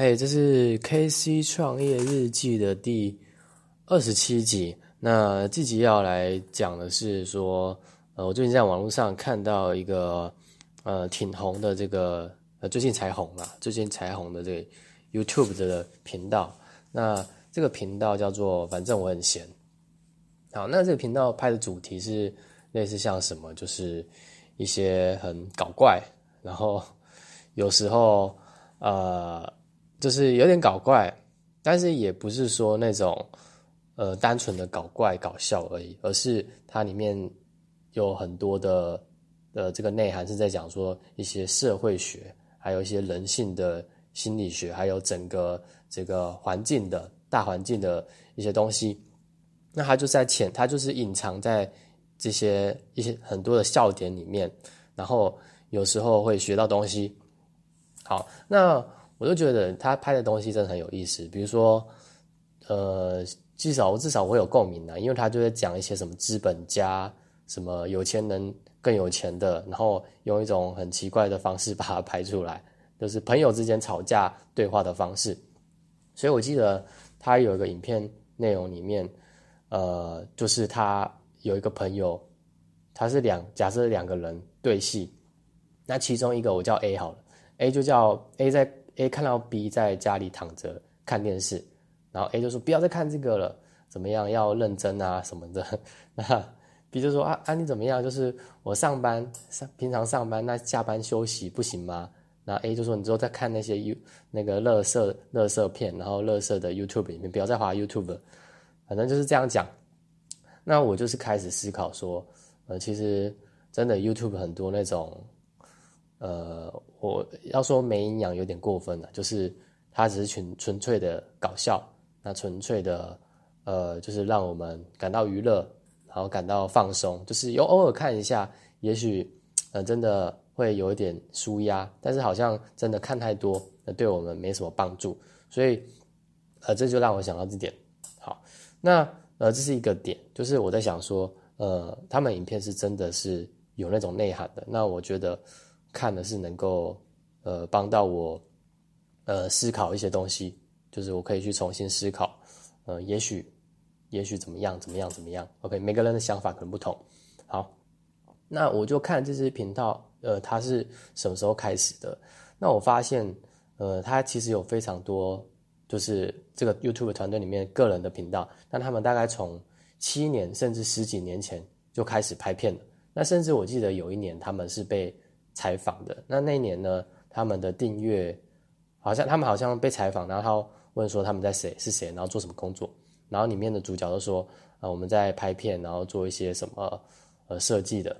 嘿，这是 K C 创业日记的第二十七集。那这集要来讲的是说，呃，我最近在网络上看到一个呃挺红的这个呃最近才红嘛，最近才红的这个 YouTube 的频道。那这个频道叫做反正我很闲。好，那这个频道拍的主题是类似像什么，就是一些很搞怪，然后有时候呃。就是有点搞怪，但是也不是说那种，呃，单纯的搞怪搞笑而已，而是它里面有很多的呃这个内涵是在讲说一些社会学，还有一些人性的心理学，还有整个这个环境的大环境的一些东西。那它就在潜，它就是隐藏在这些一些很多的笑点里面，然后有时候会学到东西。好，那。我就觉得他拍的东西真的很有意思，比如说，呃，至少至少我有共鸣啊，因为他就在讲一些什么资本家、什么有钱人更有钱的，然后用一种很奇怪的方式 把它拍出来，就是朋友之间吵架对话的方式。所以我记得他有一个影片内容里面，呃，就是他有一个朋友，他是两假设两个人对戏，那其中一个我叫 A 好了，A 就叫 A 在。A 看到 B 在家里躺着看电视，然后 A 就说不要再看这个了，怎么样要认真啊什么的。那 B 就说啊啊你怎么样？就是我上班上平常上班，那下班休息不行吗？那 A 就说你之后再看那些 U 那个乐色乐色片，然后乐色的 YouTube 里面不要再滑 YouTube，反正就是这样讲。那我就是开始思考说，呃，其实真的 YouTube 很多那种。呃，我要说没营养有点过分了，就是它只是纯纯粹的搞笑，那纯粹的呃，就是让我们感到娱乐，然后感到放松，就是有偶尔看一下，也许呃真的会有一点舒压，但是好像真的看太多，那对我们没什么帮助，所以呃这就让我想到这点。好，那呃这是一个点，就是我在想说，呃，他们影片是真的是有那种内涵的，那我觉得。看的是能够，呃，帮到我，呃，思考一些东西，就是我可以去重新思考，呃，也许，也许怎么样，怎么样，怎么样？OK，每个人的想法可能不同。好，那我就看这支频道，呃，它是什么时候开始的？那我发现，呃，它其实有非常多，就是这个 YouTube 团队里面个人的频道，但他们大概从七年甚至十几年前就开始拍片了。那甚至我记得有一年他们是被采访的那那一年呢，他们的订阅好像他们好像被采访，然后他问说他们在谁是谁，然后做什么工作，然后里面的主角都说啊我们在拍片，然后做一些什么呃设计的，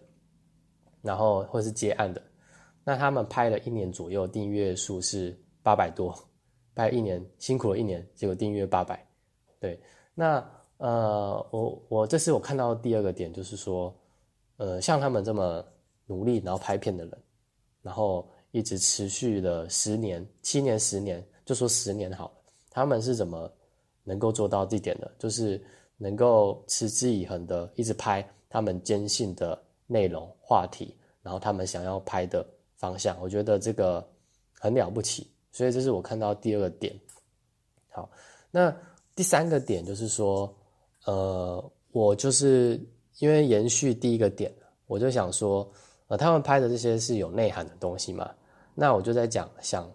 然后或是接案的。那他们拍了一年左右，订阅数是八百多，拍一年辛苦了一年，结果订阅八百。对，那呃我我这是我看到第二个点，就是说呃像他们这么努力然后拍片的人。然后一直持续了十年、七年、十年，就说十年好了。他们是怎么能够做到这点的？就是能够持之以恒的一直拍他们坚信的内容、话题，然后他们想要拍的方向。我觉得这个很了不起，所以这是我看到第二个点。好，那第三个点就是说，呃，我就是因为延续第一个点，我就想说。呃，他们拍的这些是有内涵的东西嘛？那我就在讲，想，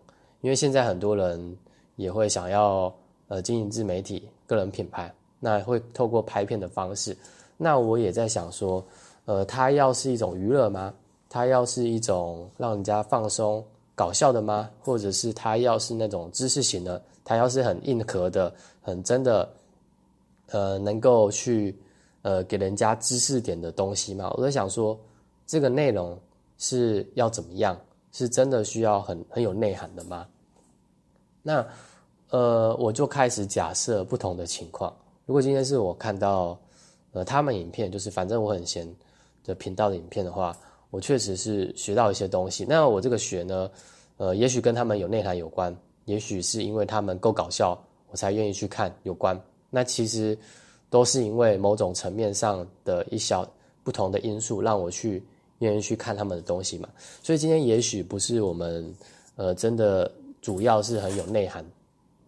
因为现在很多人也会想要呃经营自媒体、个人品牌，那会透过拍片的方式。那我也在想说，呃，它要是一种娱乐吗？它要是一种让人家放松、搞笑的吗？或者是它要是那种知识型的？它要是很硬核的、很真的，呃，能够去呃给人家知识点的东西吗？我在想说。这个内容是要怎么样？是真的需要很很有内涵的吗？那呃，我就开始假设不同的情况。如果今天是我看到呃他们影片，就是反正我很闲的频道的影片的话，我确实是学到一些东西。那我这个学呢，呃，也许跟他们有内涵有关，也许是因为他们够搞笑，我才愿意去看有关。那其实都是因为某种层面上的一小不同的因素让我去。愿意去看他们的东西嘛？所以今天也许不是我们，呃，真的主要是很有内涵，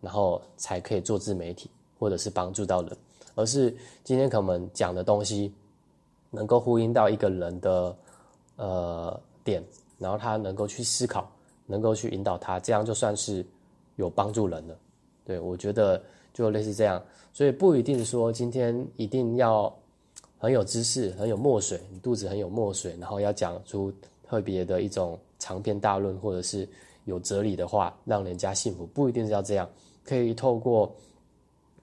然后才可以做自媒体，或者是帮助到人，而是今天可能讲的东西能够呼应到一个人的呃点，然后他能够去思考，能够去引导他，这样就算是有帮助人了。对我觉得就类似这样，所以不一定说今天一定要很有知识、很有墨水，你肚子很有墨水，然后要讲出特别的一种长篇大论，或者是。有哲理的话，让人家信服，不一定是要这样，可以透过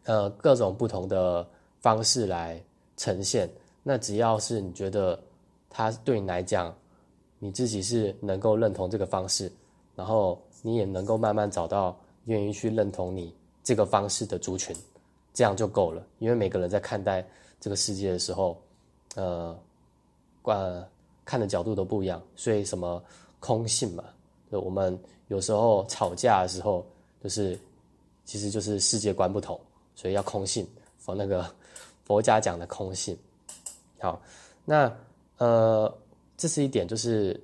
呃各种不同的方式来呈现。那只要是你觉得他对你来讲，你自己是能够认同这个方式，然后你也能够慢慢找到愿意去认同你这个方式的族群，这样就够了。因为每个人在看待这个世界的时候，呃，观看的角度都不一样，所以什么空性嘛。我们有时候吵架的时候，就是其实就是世界观不同，所以要空性，佛那个 佛家讲的空性。好，那呃，这是一点，就是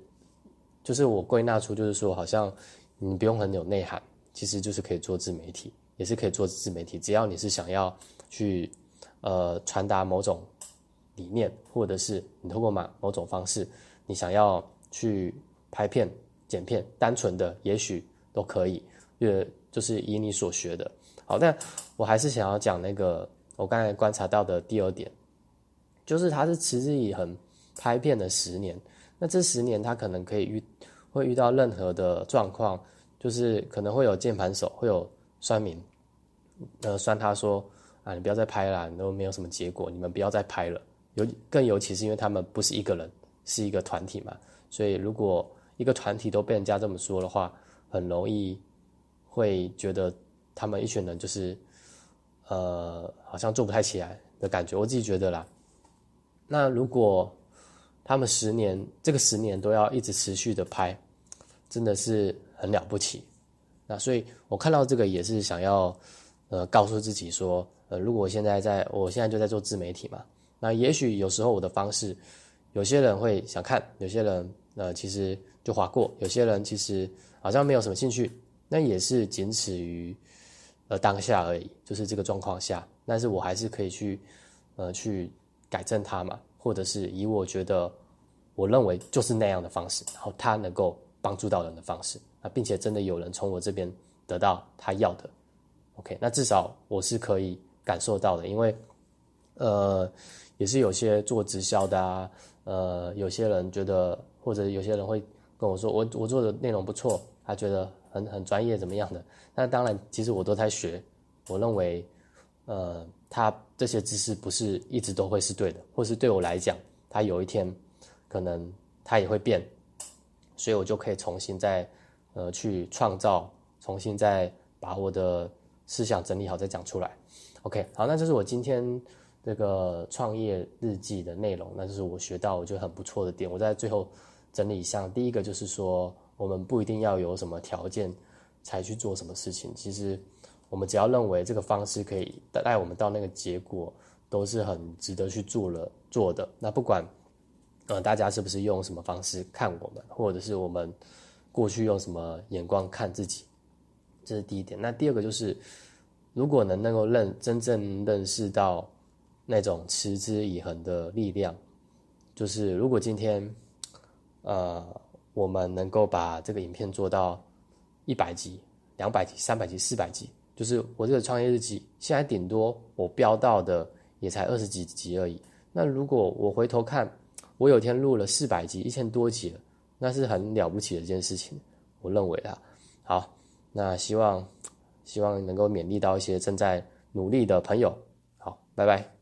就是我归纳出，就是说，好像你不用很有内涵，其实就是可以做自媒体，也是可以做自媒体，只要你是想要去呃传达某种理念，或者是你通过某某种方式，你想要去拍片。剪片单纯的也许都可以，呃，就是以你所学的。好，但我还是想要讲那个我刚才观察到的第二点，就是他是持之以恒拍片的十年，那这十年他可能可以遇会遇到任何的状况，就是可能会有键盘手会有酸民，呃，酸他说啊，你不要再拍了，都没有什么结果，你们不要再拍了。尤更尤其是因为他们不是一个人，是一个团体嘛，所以如果一个团体都被人家这么说的话，很容易会觉得他们一群人就是，呃，好像做不太起来的感觉。我自己觉得啦。那如果他们十年这个十年都要一直持续的拍，真的是很了不起。那所以我看到这个也是想要，呃，告诉自己说，呃，如果我现在在我现在就在做自媒体嘛，那也许有时候我的方式，有些人会想看，有些人呃其实。就划过，有些人其实好像没有什么兴趣，那也是仅此于呃当下而已，就是这个状况下，但是我还是可以去呃去改正它嘛，或者是以我觉得我认为就是那样的方式，然后他能够帮助到人的方式啊，并且真的有人从我这边得到他要的，OK，那至少我是可以感受到的，因为呃也是有些做直销的啊，呃有些人觉得或者有些人会。跟我说，我我做的内容不错，他觉得很很专业，怎么样的？那当然，其实我都在学。我认为，呃，他这些知识不是一直都会是对的，或是对我来讲，他有一天可能他也会变，所以我就可以重新再呃去创造，重新再把我的思想整理好再讲出来。OK，好，那这是我今天这个创业日记的内容，那就是我学到我觉得很不错的点。我在最后。整理一下，第一个就是说，我们不一定要有什么条件才去做什么事情。其实，我们只要认为这个方式可以带我们到那个结果，都是很值得去做了做的。那不管，呃，大家是不是用什么方式看我们，或者是我们过去用什么眼光看自己，这是第一点。那第二个就是，如果能能够认真正认识到那种持之以恒的力量，就是如果今天。呃，我们能够把这个影片做到一百集、两百集、三百集、四百集，就是我这个创业日记，现在顶多我标到的也才二十几集而已。那如果我回头看，我有天录了四百集、一千多集了，那是很了不起的一件事情，我认为啊。好，那希望希望能够勉励到一些正在努力的朋友。好，拜拜。